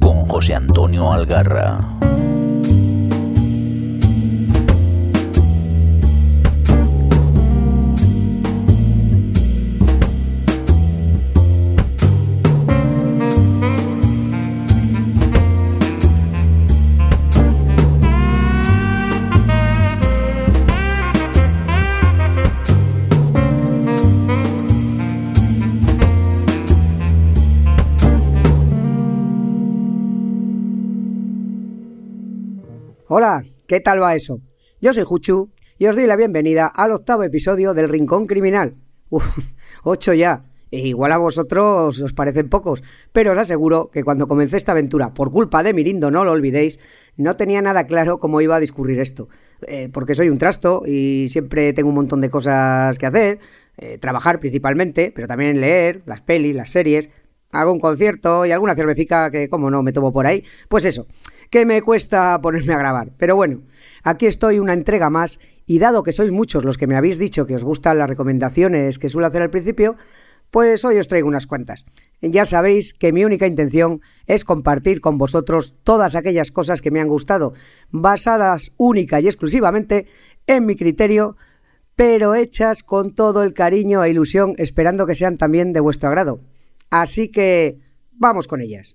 Con José Antonio Algarra. ¿Qué tal va eso? Yo soy Juchu y os doy la bienvenida al octavo episodio del Rincón Criminal. Uf, ocho ya. E igual a vosotros os parecen pocos, pero os aseguro que cuando comencé esta aventura, por culpa de Mirindo, no lo olvidéis, no tenía nada claro cómo iba a discurrir esto. Eh, porque soy un trasto y siempre tengo un montón de cosas que hacer, eh, trabajar principalmente, pero también leer, las pelis, las series, algún concierto y alguna cervecita que, como no, me tomo por ahí. Pues eso, que me cuesta ponerme a grabar. Pero bueno, aquí estoy una entrega más y dado que sois muchos los que me habéis dicho que os gustan las recomendaciones que suelo hacer al principio, pues hoy os traigo unas cuantas. Ya sabéis que mi única intención es compartir con vosotros todas aquellas cosas que me han gustado, basadas única y exclusivamente en mi criterio, pero hechas con todo el cariño e ilusión, esperando que sean también de vuestro agrado. Así que vamos con ellas.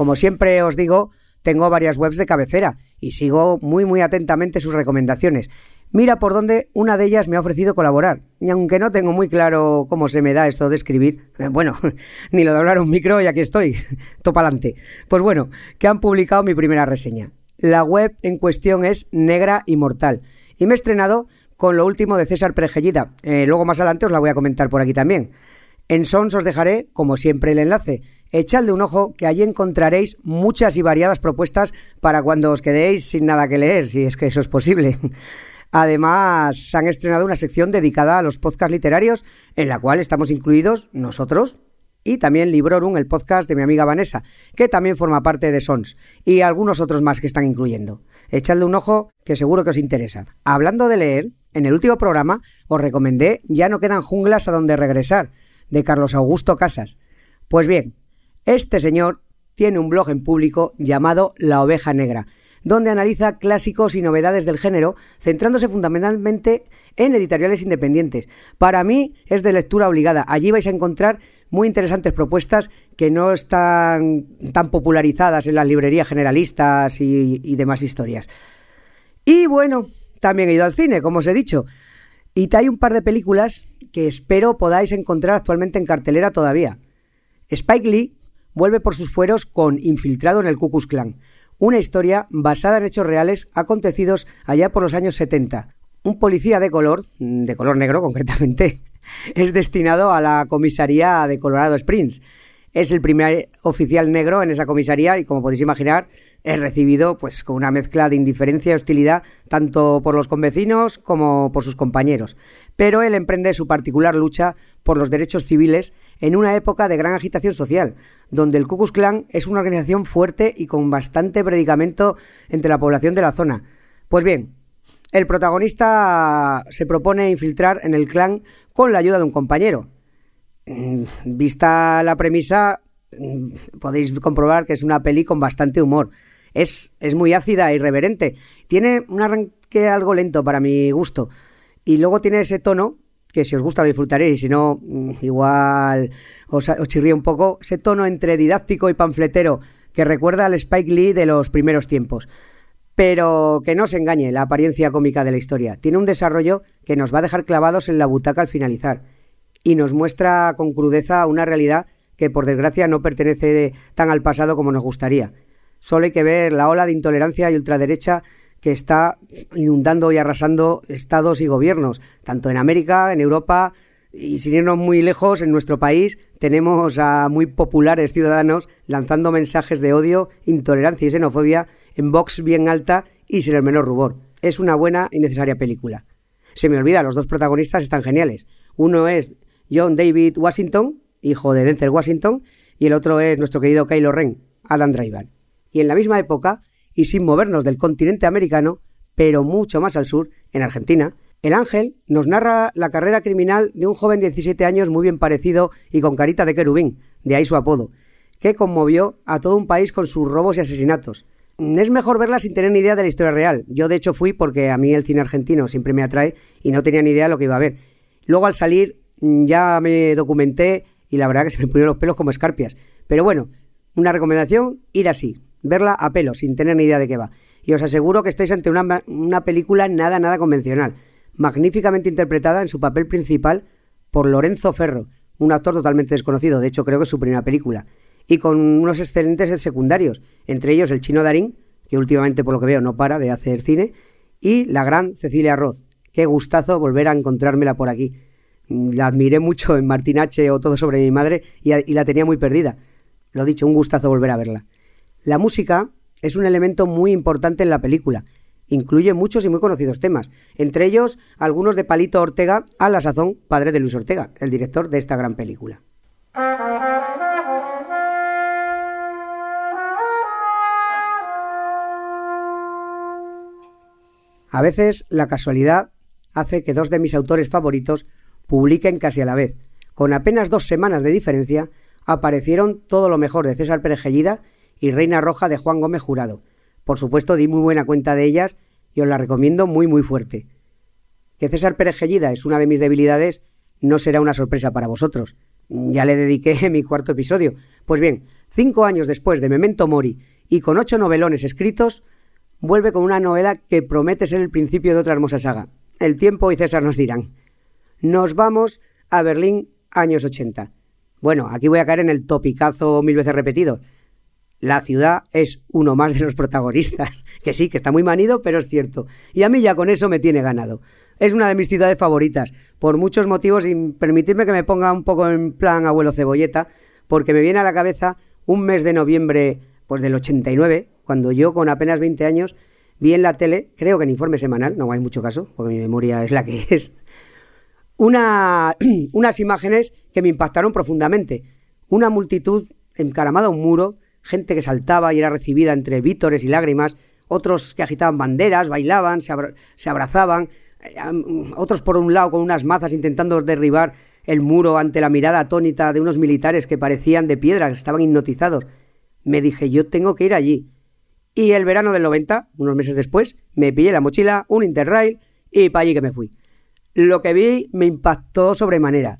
Como siempre os digo, tengo varias webs de cabecera y sigo muy muy atentamente sus recomendaciones. Mira por dónde una de ellas me ha ofrecido colaborar. Y aunque no tengo muy claro cómo se me da esto de escribir, eh, bueno, ni lo de hablar un micro y aquí estoy, topalante. Pues bueno, que han publicado mi primera reseña. La web en cuestión es Negra Inmortal y me he estrenado con lo último de César Perejellida. Eh, luego más adelante os la voy a comentar por aquí también. En Sons os dejaré, como siempre, el enlace. Echadle un ojo que allí encontraréis muchas y variadas propuestas para cuando os quedéis sin nada que leer, si es que eso es posible. Además, se han estrenado una sección dedicada a los podcasts literarios, en la cual estamos incluidos nosotros y también Librorum, el podcast de mi amiga Vanessa, que también forma parte de Sons, y algunos otros más que están incluyendo. Echadle un ojo que seguro que os interesa. Hablando de leer, en el último programa os recomendé Ya no quedan junglas a donde regresar, de Carlos Augusto Casas. Pues bien, este señor tiene un blog en público llamado La Oveja Negra, donde analiza clásicos y novedades del género, centrándose fundamentalmente en editoriales independientes. Para mí es de lectura obligada. Allí vais a encontrar muy interesantes propuestas que no están tan popularizadas en las librerías generalistas y, y demás historias. Y bueno, también he ido al cine, como os he dicho. Y hay un par de películas que espero podáis encontrar actualmente en cartelera todavía. Spike Lee vuelve por sus fueros con Infiltrado en el Ku Klux Klan, una historia basada en hechos reales acontecidos allá por los años 70. Un policía de color, de color negro concretamente, es destinado a la comisaría de Colorado Springs. Es el primer oficial negro en esa comisaría y como podéis imaginar es recibido pues con una mezcla de indiferencia y hostilidad tanto por los convecinos como por sus compañeros. Pero él emprende su particular lucha por los derechos civiles en una época de gran agitación social, donde el Ku Klux Klan es una organización fuerte y con bastante predicamento entre la población de la zona. Pues bien, el protagonista se propone infiltrar en el clan con la ayuda de un compañero. Mm, vista la premisa, mm, podéis comprobar que es una peli con bastante humor. Es, es muy ácida e irreverente. Tiene un arranque algo lento para mi gusto. Y luego tiene ese tono que si os gusta lo disfrutaréis, y si no, mm, igual os, os chirría un poco, ese tono entre didáctico y panfletero que recuerda al Spike Lee de los primeros tiempos. Pero que no se engañe la apariencia cómica de la historia. Tiene un desarrollo que nos va a dejar clavados en la butaca al finalizar. Y nos muestra con crudeza una realidad que por desgracia no pertenece tan al pasado como nos gustaría. Solo hay que ver la ola de intolerancia y ultraderecha que está inundando y arrasando estados y gobiernos, tanto en América, en Europa y sin irnos muy lejos, en nuestro país tenemos a muy populares ciudadanos lanzando mensajes de odio, intolerancia y xenofobia en box bien alta y sin el menor rubor. Es una buena y necesaria película. Se me olvida, los dos protagonistas están geniales. Uno es John David Washington, hijo de Denzel Washington, y el otro es nuestro querido Kylo Ren, Adam Driver. Y en la misma época, y sin movernos del continente americano, pero mucho más al sur, en Argentina, El Ángel nos narra la carrera criminal de un joven de 17 años muy bien parecido y con carita de querubín, de ahí su apodo, que conmovió a todo un país con sus robos y asesinatos. Es mejor verla sin tener ni idea de la historia real. Yo de hecho fui porque a mí el cine argentino siempre me atrae y no tenía ni idea de lo que iba a ver. Luego al salir ya me documenté y la verdad que se me pusieron los pelos como escarpias. Pero bueno, una recomendación, ir así, verla a pelo, sin tener ni idea de qué va. Y os aseguro que estáis ante una, una película nada, nada convencional, magníficamente interpretada en su papel principal por Lorenzo Ferro, un actor totalmente desconocido, de hecho creo que es su primera película, y con unos excelentes secundarios, entre ellos el chino Darín, que últimamente por lo que veo no para de hacer cine, y la gran Cecilia Roth. Qué gustazo volver a encontrármela por aquí. La admiré mucho en Martín H. o Todo sobre mi madre y, y la tenía muy perdida. Lo dicho, un gustazo volver a verla. La música es un elemento muy importante en la película. Incluye muchos y muy conocidos temas, entre ellos algunos de Palito Ortega, a la sazón padre de Luis Ortega, el director de esta gran película. A veces la casualidad hace que dos de mis autores favoritos publiquen casi a la vez. Con apenas dos semanas de diferencia, aparecieron todo lo mejor de César Perejellida y Reina Roja de Juan Gómez Jurado. Por supuesto, di muy buena cuenta de ellas y os la recomiendo muy muy fuerte. Que César Perejellida es una de mis debilidades no será una sorpresa para vosotros. Ya le dediqué mi cuarto episodio. Pues bien, cinco años después de Memento Mori y con ocho novelones escritos, vuelve con una novela que promete ser el principio de otra hermosa saga. El tiempo y César nos dirán. Nos vamos a Berlín, años 80. Bueno, aquí voy a caer en el topicazo mil veces repetido. La ciudad es uno más de los protagonistas. Que sí, que está muy manido, pero es cierto. Y a mí ya con eso me tiene ganado. Es una de mis ciudades favoritas, por muchos motivos, y permitirme que me ponga un poco en plan abuelo cebolleta, porque me viene a la cabeza un mes de noviembre pues del 89, cuando yo con apenas 20 años vi en la tele, creo que en informe semanal, no hay mucho caso, porque mi memoria es la que es, una, unas imágenes que me impactaron profundamente. Una multitud encaramada a un muro, gente que saltaba y era recibida entre vítores y lágrimas, otros que agitaban banderas, bailaban, se, abrazaban, eh, otros por un lado con unas mazas intentando derribar el muro ante la mirada atónita de unos militares que parecían de piedra, que estaban hipnotizados. Me dije, yo tengo que ir allí. Y el verano del 90, unos meses después, me pillé la mochila, un Interrail y para allí que me fui. Lo que vi me impactó sobremanera.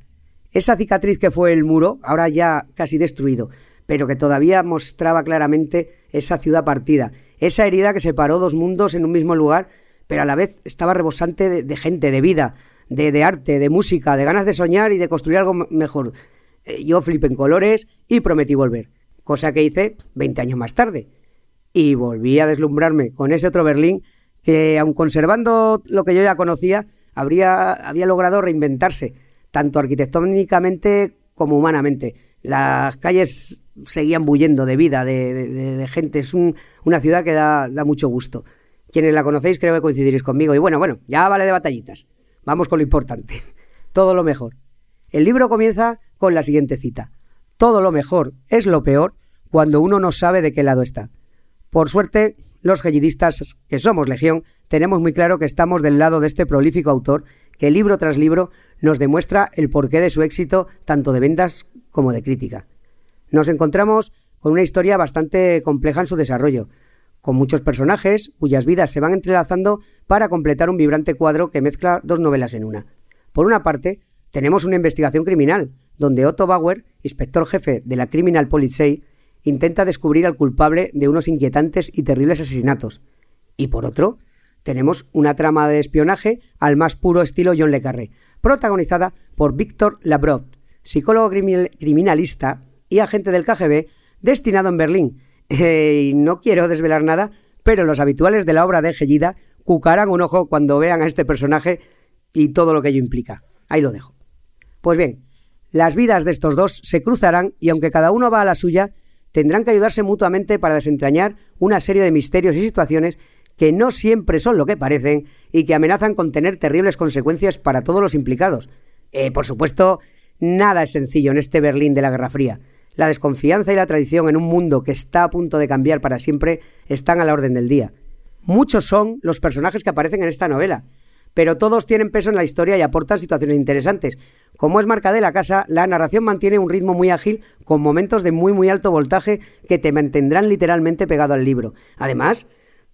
Esa cicatriz que fue el muro, ahora ya casi destruido, pero que todavía mostraba claramente esa ciudad partida, esa herida que separó dos mundos en un mismo lugar, pero a la vez estaba rebosante de, gente, de vida, de, arte, de música, de ganas de soñar y de construir algo mejor. Eh, yo flipé en colores y prometí volver cosa que hice 20 años más tarde. Y volví a deslumbrarme con ese otro Berlín que, aun conservando lo que yo ya conocía, había logrado reinventarse, tanto arquitectónicamente como humanamente. Las calles seguían bullendo de vida, de gente. Es un, una ciudad que da, da mucho gusto. Quienes la conocéis creo que coincidiréis conmigo. Y bueno, bueno, ya vale de batallitas. Vamos con lo importante. Todo lo mejor. El libro comienza con la siguiente cita. Todo lo mejor es lo peor cuando uno no sabe de qué lado está. Por suerte, los gellidistas, que somos legión, tenemos muy claro que estamos del lado de este prolífico autor que libro tras libro nos demuestra el porqué de su éxito tanto de ventas como de crítica. Nos encontramos con una historia bastante compleja en su desarrollo, con muchos personajes cuyas vidas se van entrelazando para completar un vibrante cuadro que mezcla dos novelas en una. Por una parte, tenemos una investigación criminal, donde Otto Bauer, inspector jefe de la Criminal Police, intenta descubrir al culpable de unos inquietantes y terribles asesinatos. Y por otro, tenemos una trama de espionaje al más puro estilo John Le Carré, protagonizada por Víctor Labrov, psicólogo criminalista y agente del KGB destinado en Berlín. Eh, no quiero desvelar nada, pero los habituales de la obra de Gellida cucarán un ojo cuando vean a este personaje y todo lo que ello implica. Ahí lo dejo. Pues bien, las vidas de estos dos se cruzarán y aunque cada uno va a la suya, tendrán que ayudarse mutuamente para desentrañar una serie de misterios y situaciones que no siempre son lo que parecen y que amenazan con tener terribles consecuencias para todos los implicados. Eh, por supuesto, nada es sencillo en este Berlín de la Guerra Fría. La desconfianza y la traición en un mundo que está a punto de cambiar para siempre están a la orden del día. Muchos son los personajes que aparecen en esta novela, pero todos tienen peso en la historia y aportan situaciones interesantes. Como es marca de la casa, la narración mantiene un ritmo muy ágil, con momentos de muy muy alto voltaje que te mantendrán literalmente pegado al libro. Además,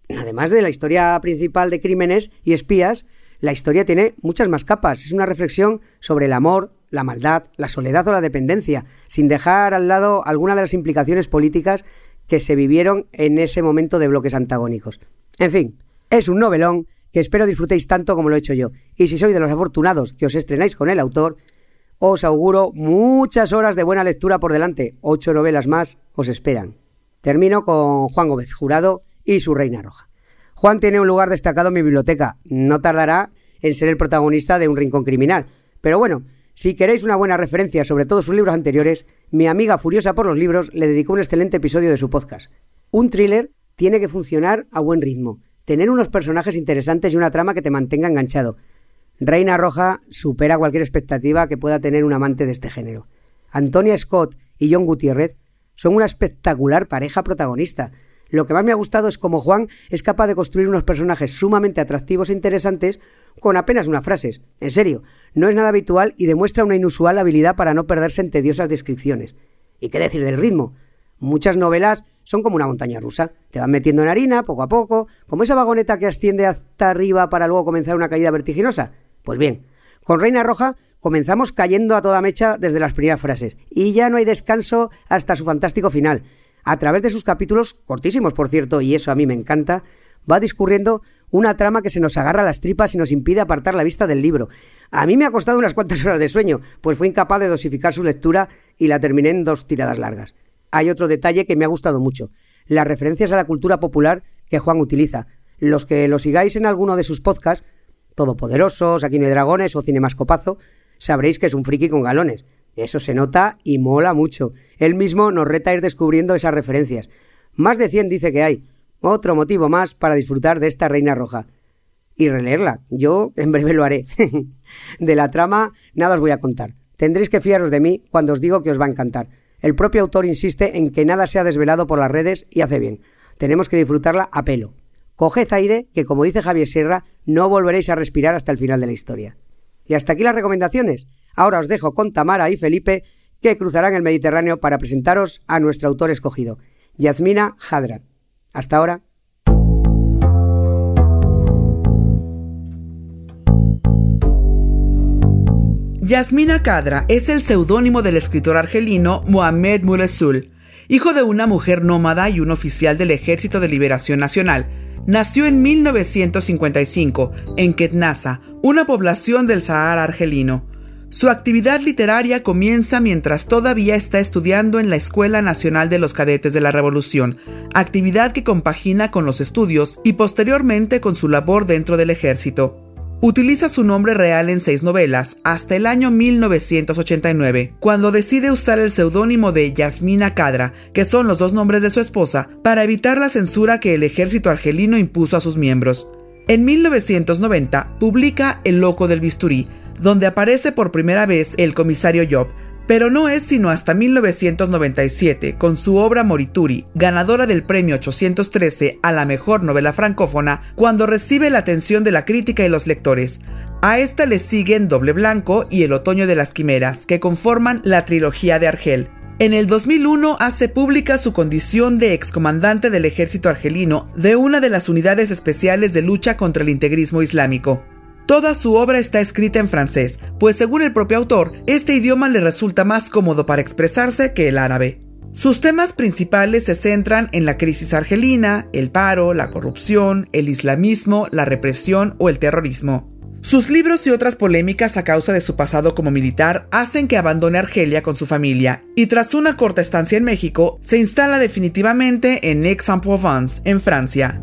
además de la historia principal de crímenes y espías, la historia tiene muchas más capas. Es una reflexión sobre el amor, la maldad, la soledad o la dependencia, sin dejar al lado alguna de las implicaciones políticas que se vivieron en ese momento de bloques antagónicos. En fin, es un novelón que espero disfrutéis tanto como lo he hecho yo. Y si sois de los afortunados que os estrenáis con el autor, os auguro muchas horas de buena lectura por delante. Ocho novelas más os esperan. Termino con Juan Gómez Jurado y su Reina Roja. Juan tiene un lugar destacado en mi biblioteca. No tardará en ser el protagonista de un rincón criminal. Pero bueno, si queréis una buena referencia sobre todos sus libros anteriores, mi amiga furiosa por los libros le dedicó un excelente episodio de su podcast. Un thriller tiene que funcionar a buen ritmo tener unos personajes interesantes y una trama que te mantenga enganchado. Reina Roja supera cualquier expectativa que pueda tener un amante de este género. Antonia Scott y John Gutiérrez son una espectacular pareja protagonista. Lo que más me ha gustado es cómo Juan es capaz de construir unos personajes sumamente atractivos e interesantes con apenas unas frases. En serio, no es nada habitual y demuestra una inusual habilidad para no perderse en tediosas descripciones. ¿Y qué decir del ritmo? Muchas novelas son como una montaña rusa. Te van metiendo en harina poco a poco, como esa vagoneta que asciende hasta arriba para luego comenzar una caída vertiginosa. Pues bien, con Reina Roja comenzamos cayendo a toda mecha desde las primeras frases, y ya no hay descanso hasta su fantástico final. A través de sus capítulos, cortísimos por cierto, y eso a mí me encanta, va discurriendo una trama que se nos agarra las tripas y nos impide apartar la vista del libro. A mí me ha costado unas cuantas horas de sueño, pues fui incapaz de dosificar su lectura y la terminé en dos tiradas largas hay otro detalle que me ha gustado mucho, las referencias a la cultura popular que Juan utiliza. Los que lo sigáis en alguno de sus podcasts, Todopoderosos, Aquí no dragones o Cinemascopazo, sabréis que es un friki con galones. Eso se nota y mola mucho. Él mismo nos reta a ir descubriendo esas referencias. Más de 100 dice que hay. Otro motivo más para disfrutar de esta Reina Roja. Y releerla. Yo en breve lo haré. de la trama nada os voy a contar. Tendréis que fiaros de mí cuando os digo que os va a encantar. El propio autor insiste en que nada se ha desvelado por las redes y hace bien. Tenemos que disfrutarla a pelo. Coged aire, que como dice Javier Sierra, no volveréis a respirar hasta el final de la historia. Y hasta aquí las recomendaciones. Ahora os dejo con Tamara y Felipe, que cruzarán el Mediterráneo para presentaros a nuestro autor escogido, Yasmina Hadra. Hasta ahora. Yasmina Kadra es el seudónimo del escritor argelino Mohamed Muresul, hijo de una mujer nómada y un oficial del Ejército de Liberación Nacional. Nació en 1955 en Ketnasa, una población del Sahara argelino. Su actividad literaria comienza mientras todavía está estudiando en la Escuela Nacional de los Cadetes de la Revolución, actividad que compagina con los estudios y posteriormente con su labor dentro del ejército. Utiliza su nombre real en seis novelas hasta el año 1989, cuando decide usar el seudónimo de Yasmina Kadra, que son los dos nombres de su esposa, para evitar la censura que el ejército argelino impuso a sus miembros. En 1990 publica El Loco del Bisturí, donde aparece por primera vez el comisario Job, pero no es sino hasta 1997, con su obra Morituri, ganadora del premio 813 a la mejor novela francófona, cuando recibe la atención de la crítica y los lectores. A esta le siguen Doble Blanco y El Otoño de las Quimeras, que conforman la trilogía de Argel. En el 2001 hace pública su condición de excomandante del ejército argelino de una de las unidades especiales de lucha contra el integrismo islámico. Toda su obra está escrita en francés, pues según el propio autor, este idioma le resulta más cómodo para expresarse que el árabe. Sus temas principales se centran en la crisis argelina, el paro, la corrupción, el islamismo, la represión o el terrorismo. Sus libros y otras polémicas a causa de su pasado como militar hacen que abandone Argelia con su familia y tras una corta estancia en México se instala definitivamente en Aix-en-Provence, en Francia.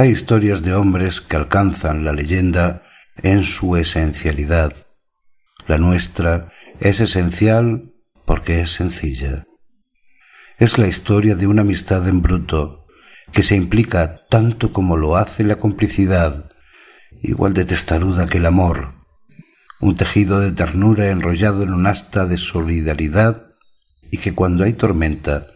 Hay historias de hombres que alcanzan la leyenda en su esencialidad. La nuestra es esencial porque es sencilla. es la historia de una amistad en bruto que se implica tanto como lo hace la complicidad, igual de testaruda que el amor, un tejido de ternura enrollado en un asta de solidaridad y que cuando hay tormenta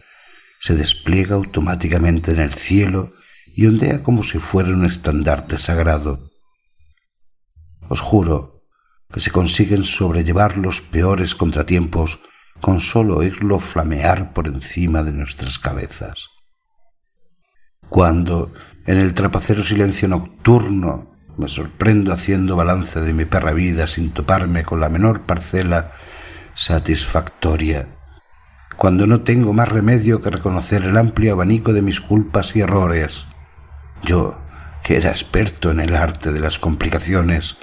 se despliega automáticamente en el cielo y ondea como si fuera un estandarte sagrado. Os juro que se consiguen sobrellevar los peores contratiempos con solo oírlo flamear por encima de nuestras cabezas. Cuando, en el trapacero silencio nocturno, me sorprendo haciendo balance de mi perra vida sin toparme con la menor parcela satisfactoria, cuando no tengo más remedio que reconocer el amplio abanico de mis culpas y errores, yo, que era experto en el arte de las complicaciones,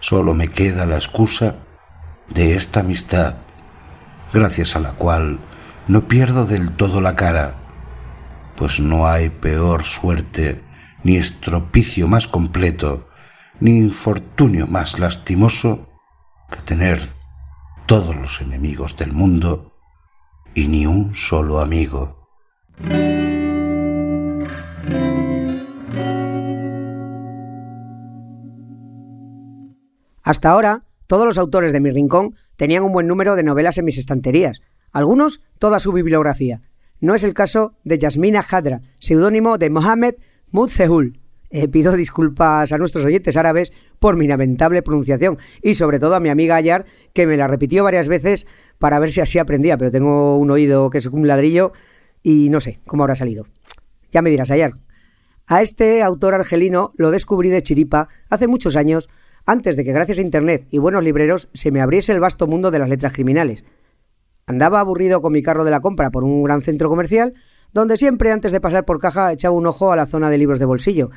solo me queda la excusa de esta amistad, gracias a la cual no pierdo del todo la cara, pues no hay peor suerte, ni estropicio más completo, ni infortunio más lastimoso que tener todos los enemigos del mundo y ni un solo amigo. Hasta ahora, todos los autores de mi rincón tenían un buen número de novelas en mis estanterías, algunos toda su bibliografía. No es el caso de Yasmina Hadra, seudónimo de Mohamed Mutsehul. Eh, pido disculpas a nuestros oyentes árabes por mi lamentable pronunciación y sobre todo a mi amiga Ayar, que me la repitió varias veces para ver si así aprendía, pero tengo un oído que es un ladrillo y no sé cómo habrá salido. Ya me dirás, Ayar. A este autor argelino lo descubrí de chiripa hace muchos años antes de que gracias a Internet y buenos libreros se me abriese el vasto mundo de las letras criminales. Andaba aburrido con mi carro de la compra por un gran centro comercial, donde siempre antes de pasar por caja echaba un ojo a la zona de libros de bolsillo,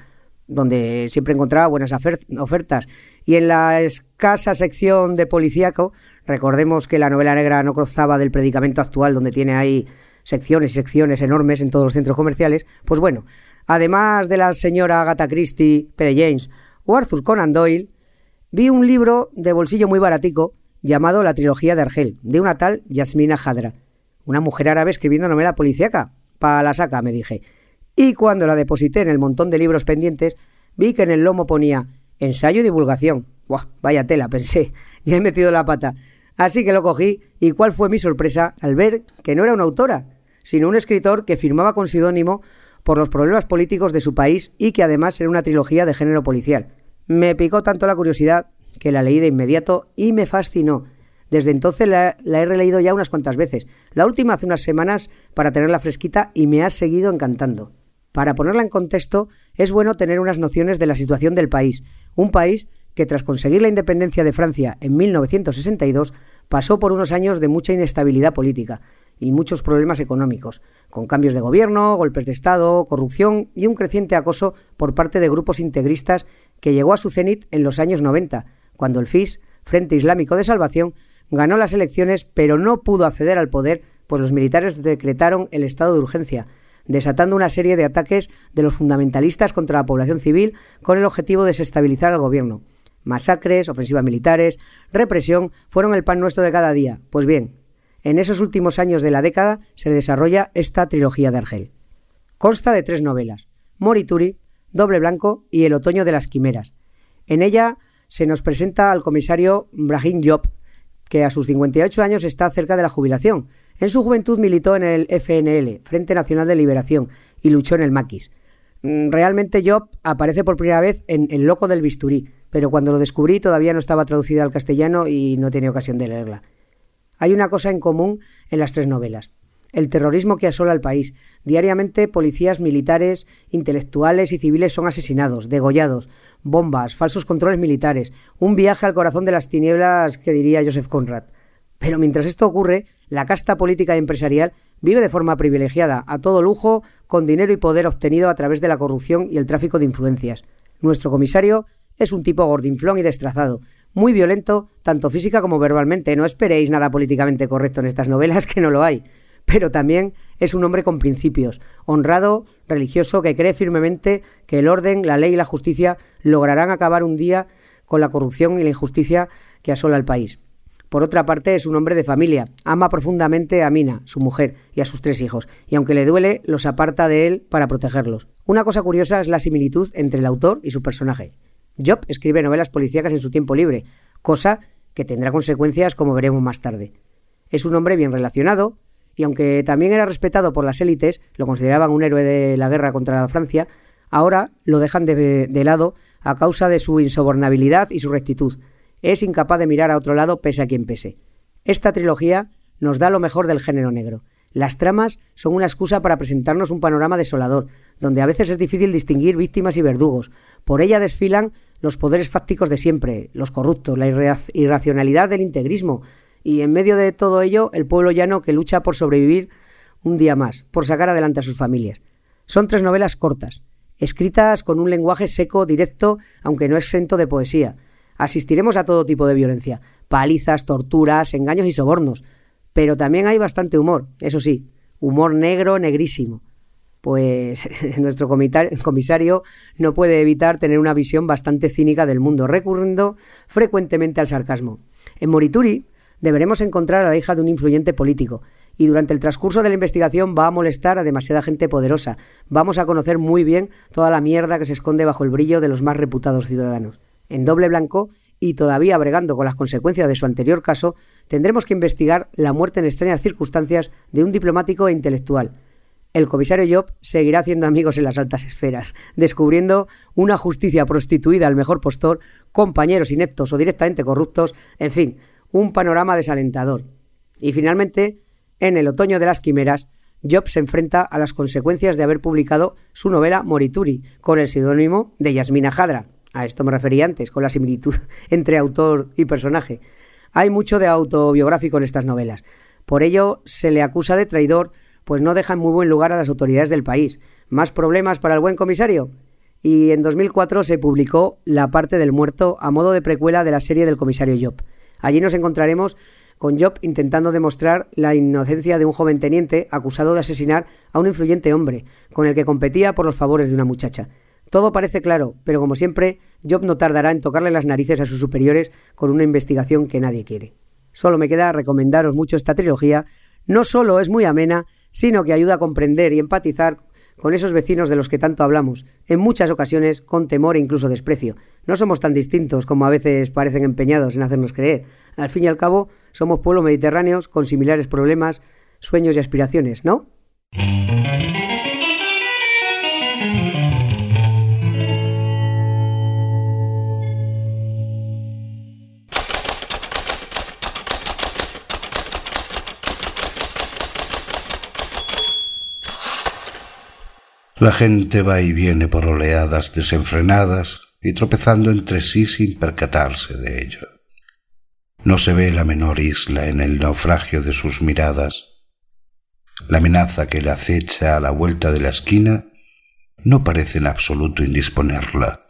donde siempre encontraba buenas ofertas. Y en la escasa sección de policíaco, recordemos que la novela negra no cruzaba del predicamento actual, donde tiene ahí secciones y secciones enormes en todos los centros comerciales, pues bueno, además de la señora Agatha Christie, P. James o Arthur Conan Doyle, vi un libro de bolsillo muy baratico llamado La trilogía de Argel, de una tal Yasmina Hadra, una mujer árabe escribiendo novela policíaca. Pa la saca, me dije. Y cuando la deposité en el montón de libros pendientes, vi que en el lomo ponía ensayo y divulgación. Buah, vaya tela, pensé. Ya he metido la pata. Así que lo cogí, y cuál fue mi sorpresa al ver que no era una autora, sino un escritor que firmaba con seudónimo por los problemas políticos de su país y que además era una trilogía de género policial. Me picó tanto la curiosidad que la leí de inmediato y me fascinó. Desde entonces la, he releído ya unas cuantas veces, la última hace unas semanas para tenerla fresquita y me ha seguido encantando. Para ponerla en contexto, es bueno tener unas nociones de la situación del país, un país que tras conseguir la independencia de Francia en 1962 pasó por unos años de mucha inestabilidad política y muchos problemas económicos, con cambios de gobierno, golpes de Estado, corrupción y un creciente acoso por parte de grupos integristas que llegó a su cenit en los años 90, cuando el FIS, Frente Islámico de Salvación, ganó las elecciones pero no pudo acceder al poder, pues los militares decretaron el estado de urgencia, desatando una serie de ataques de los fundamentalistas contra la población civil con el objetivo de desestabilizar al gobierno. Masacres, ofensivas militares, represión fueron el pan nuestro de cada día. Pues bien, en esos últimos años de la década se desarrolla esta trilogía de Argel. Consta de tres novelas, Morituri, Doble Blanco y El Otoño de las Quimeras. En ella se nos presenta al comisario Brahim Job, que a sus 58 años está cerca de la jubilación. En su juventud militó en el FNL, Frente Nacional de Liberación, y luchó en el Maquis. Mm, realmente Job aparece por primera vez en El Loco del Bisturí, pero cuando lo descubrí todavía no estaba traducida al castellano y no tenía ocasión de leerla. Hay una cosa en común en las tres novelas el terrorismo que asola el país. Diariamente policías militares, intelectuales y civiles son asesinados, degollados, bombas, falsos controles militares, un viaje al corazón de las tinieblas que diría Joseph Conrad. Pero mientras esto ocurre, la casta política y empresarial vive de forma privilegiada, a todo lujo, con dinero y poder obtenido a través de la corrupción y el tráfico de influencias. Nuestro comisario es un tipo gordinflón y destrazado, muy violento, tanto física como verbalmente. No esperéis nada políticamente correcto en estas novelas, que no lo hay pero también es un hombre con principios, honrado, religioso, que cree firmemente que el orden, la ley y la justicia lograrán acabar un día con la corrupción y la injusticia que asola el país. Por otra parte, es un hombre de familia. Ama profundamente a Mina, su mujer, y a sus tres hijos, y aunque le duele, los aparta de él para protegerlos. Una cosa curiosa es la similitud entre el autor y su personaje. Job escribe novelas policíacas en su tiempo libre, cosa que tendrá consecuencias como veremos más tarde. Es un hombre bien relacionado, y aunque también era respetado por las élites, lo consideraban un héroe de la guerra contra Francia, ahora lo dejan de, de lado a causa de su insobornabilidad y su rectitud es incapaz de mirar a otro lado pese a quien pese. Esta trilogía nos da lo mejor del género negro. Las tramas son una excusa para presentarnos un panorama desolador, donde a veces es difícil distinguir víctimas y verdugos. Por ella desfilan los poderes fácticos de siempre, los corruptos, la irracionalidad del integrismo, y en medio de todo ello el pueblo llano que lucha por sobrevivir un día más, por sacar adelante a sus familias. Son tres novelas cortas, escritas con un lenguaje seco, directo, aunque no exento de poesía, asistiremos a todo tipo de violencia, palizas, torturas, engaños y sobornos. Pero también hay bastante humor, eso sí, humor negro, negrísimo. Pues nuestro comisario no puede evitar tener una visión bastante cínica del mundo, recurriendo frecuentemente al sarcasmo. En Morituri deberemos encontrar a la hija de un influyente político, y durante el transcurso de la investigación va a molestar a demasiada gente poderosa. Vamos a conocer muy bien toda la mierda que se esconde bajo el brillo de los más reputados ciudadanos en doble blanco y todavía bregando con las consecuencias de su anterior caso, tendremos que investigar la muerte en extrañas circunstancias de un diplomático e intelectual. El comisario Job seguirá haciendo amigos en las altas esferas, descubriendo una justicia prostituida al mejor postor, compañeros ineptos o directamente corruptos, en fin, un panorama desalentador. Y finalmente, en el otoño de las quimeras, Job se enfrenta a las consecuencias de haber publicado su novela Morituri con el seudónimo de Yasmina Jadra, a esto me refería antes, con la similitud entre autor y personaje. Hay mucho de autobiográfico en estas novelas. Por ello se le acusa de traidor, pues no deja en muy buen lugar a las autoridades del país. ¿Más problemas para el buen comisario? Y en 2004 se publicó La parte del muerto a modo de precuela de la serie del comisario Job. Allí nos encontraremos con Job intentando demostrar la inocencia de un joven teniente acusado de asesinar a un influyente hombre, con el que competía por los favores de una muchacha. Todo parece claro, pero como siempre, Job no tardará en tocarle las narices a sus superiores con una investigación que nadie quiere. Solo me queda recomendaros mucho esta trilogía. No solo es muy amena, sino que ayuda a comprender y empatizar con esos vecinos de los que tanto hablamos, en muchas ocasiones con temor e incluso desprecio. No somos tan distintos como a veces parecen empeñados en hacernos creer. Al fin y al cabo, somos pueblos mediterráneos con similares problemas, sueños y aspiraciones, ¿no? La gente va y viene por oleadas desenfrenadas y tropezando entre sí sin percatarse de ello. No se ve la menor isla en el naufragio de sus miradas. La amenaza que le acecha a la vuelta de la esquina no parece en absoluto indisponerla.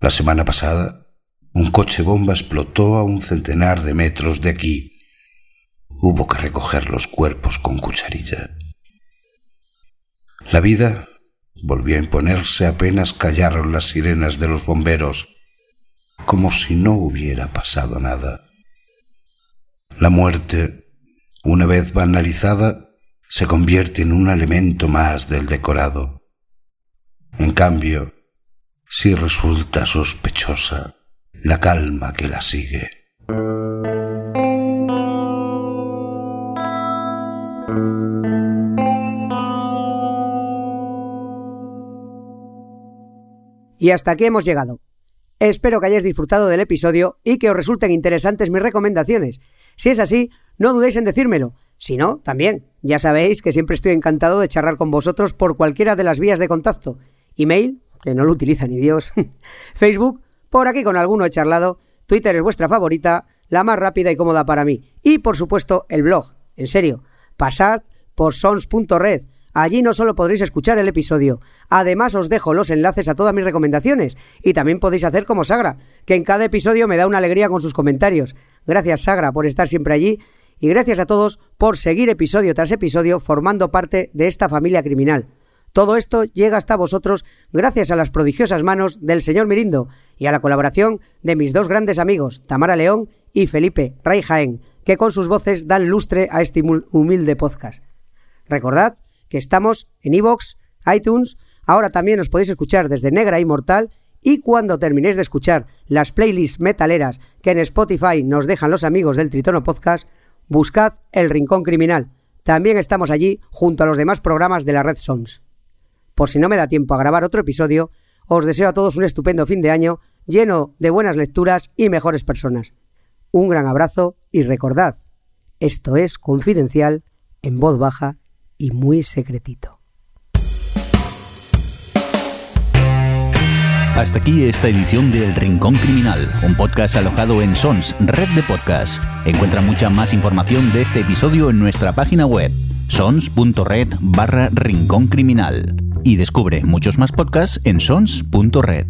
La semana pasada, un coche bomba explotó a un centenar de metros de aquí. Hubo que recoger los cuerpos con cucharilla. La vida volvió a imponerse apenas callaron las sirenas de los bomberos, como si no hubiera pasado nada. La muerte, una vez banalizada, se convierte en un elemento más del decorado. En cambio, sí resulta sospechosa la calma que la sigue. Y hasta aquí hemos llegado. Espero que hayáis disfrutado del episodio y que os resulten interesantes mis recomendaciones. Si es así, no dudéis en decírmelo. Si no, también. Ya sabéis que siempre estoy encantado de charlar con vosotros por cualquiera de las vías de contacto. Email, que no lo utiliza ni Dios. Facebook, por aquí con alguno he charlado. Twitter es vuestra favorita, la más rápida y cómoda para mí. Y por supuesto, el blog. En serio, pasad por sons.red Allí no solo podréis escuchar el episodio, además os dejo los enlaces a todas mis recomendaciones y también podéis hacer como Sagra, que en cada episodio me da una alegría con sus comentarios. Gracias Sagra por estar siempre allí y gracias a todos por seguir episodio tras episodio formando parte de esta familia criminal. Todo esto llega hasta vosotros gracias a las prodigiosas manos del señor Mirindo y a la colaboración de mis dos grandes amigos, Tamara León y Felipe Ray Jaén, que con sus voces dan lustre a este humilde podcast. Recordad que estamos en iVoox, iTunes, ahora también os podéis escuchar desde Negra Inmortal y cuando terminéis de escuchar las playlists metaleras que en Spotify nos dejan los amigos del Tritono Podcast, buscad El Rincón Criminal. También estamos allí junto a los demás programas de la red Sons. Por si no me da tiempo a grabar otro episodio, os deseo a todos un estupendo fin de año lleno de buenas lecturas y mejores personas. Un gran abrazo y recordad, esto es confidencial, en voz baja y muy secretito. Hasta aquí esta edición de El Rincón Criminal, un podcast alojado en Sons, red de podcast. Encuentra mucha más información de este episodio en nuestra página web, sons.red barra Rincón Criminal. Y descubre muchos más podcasts en sons.red.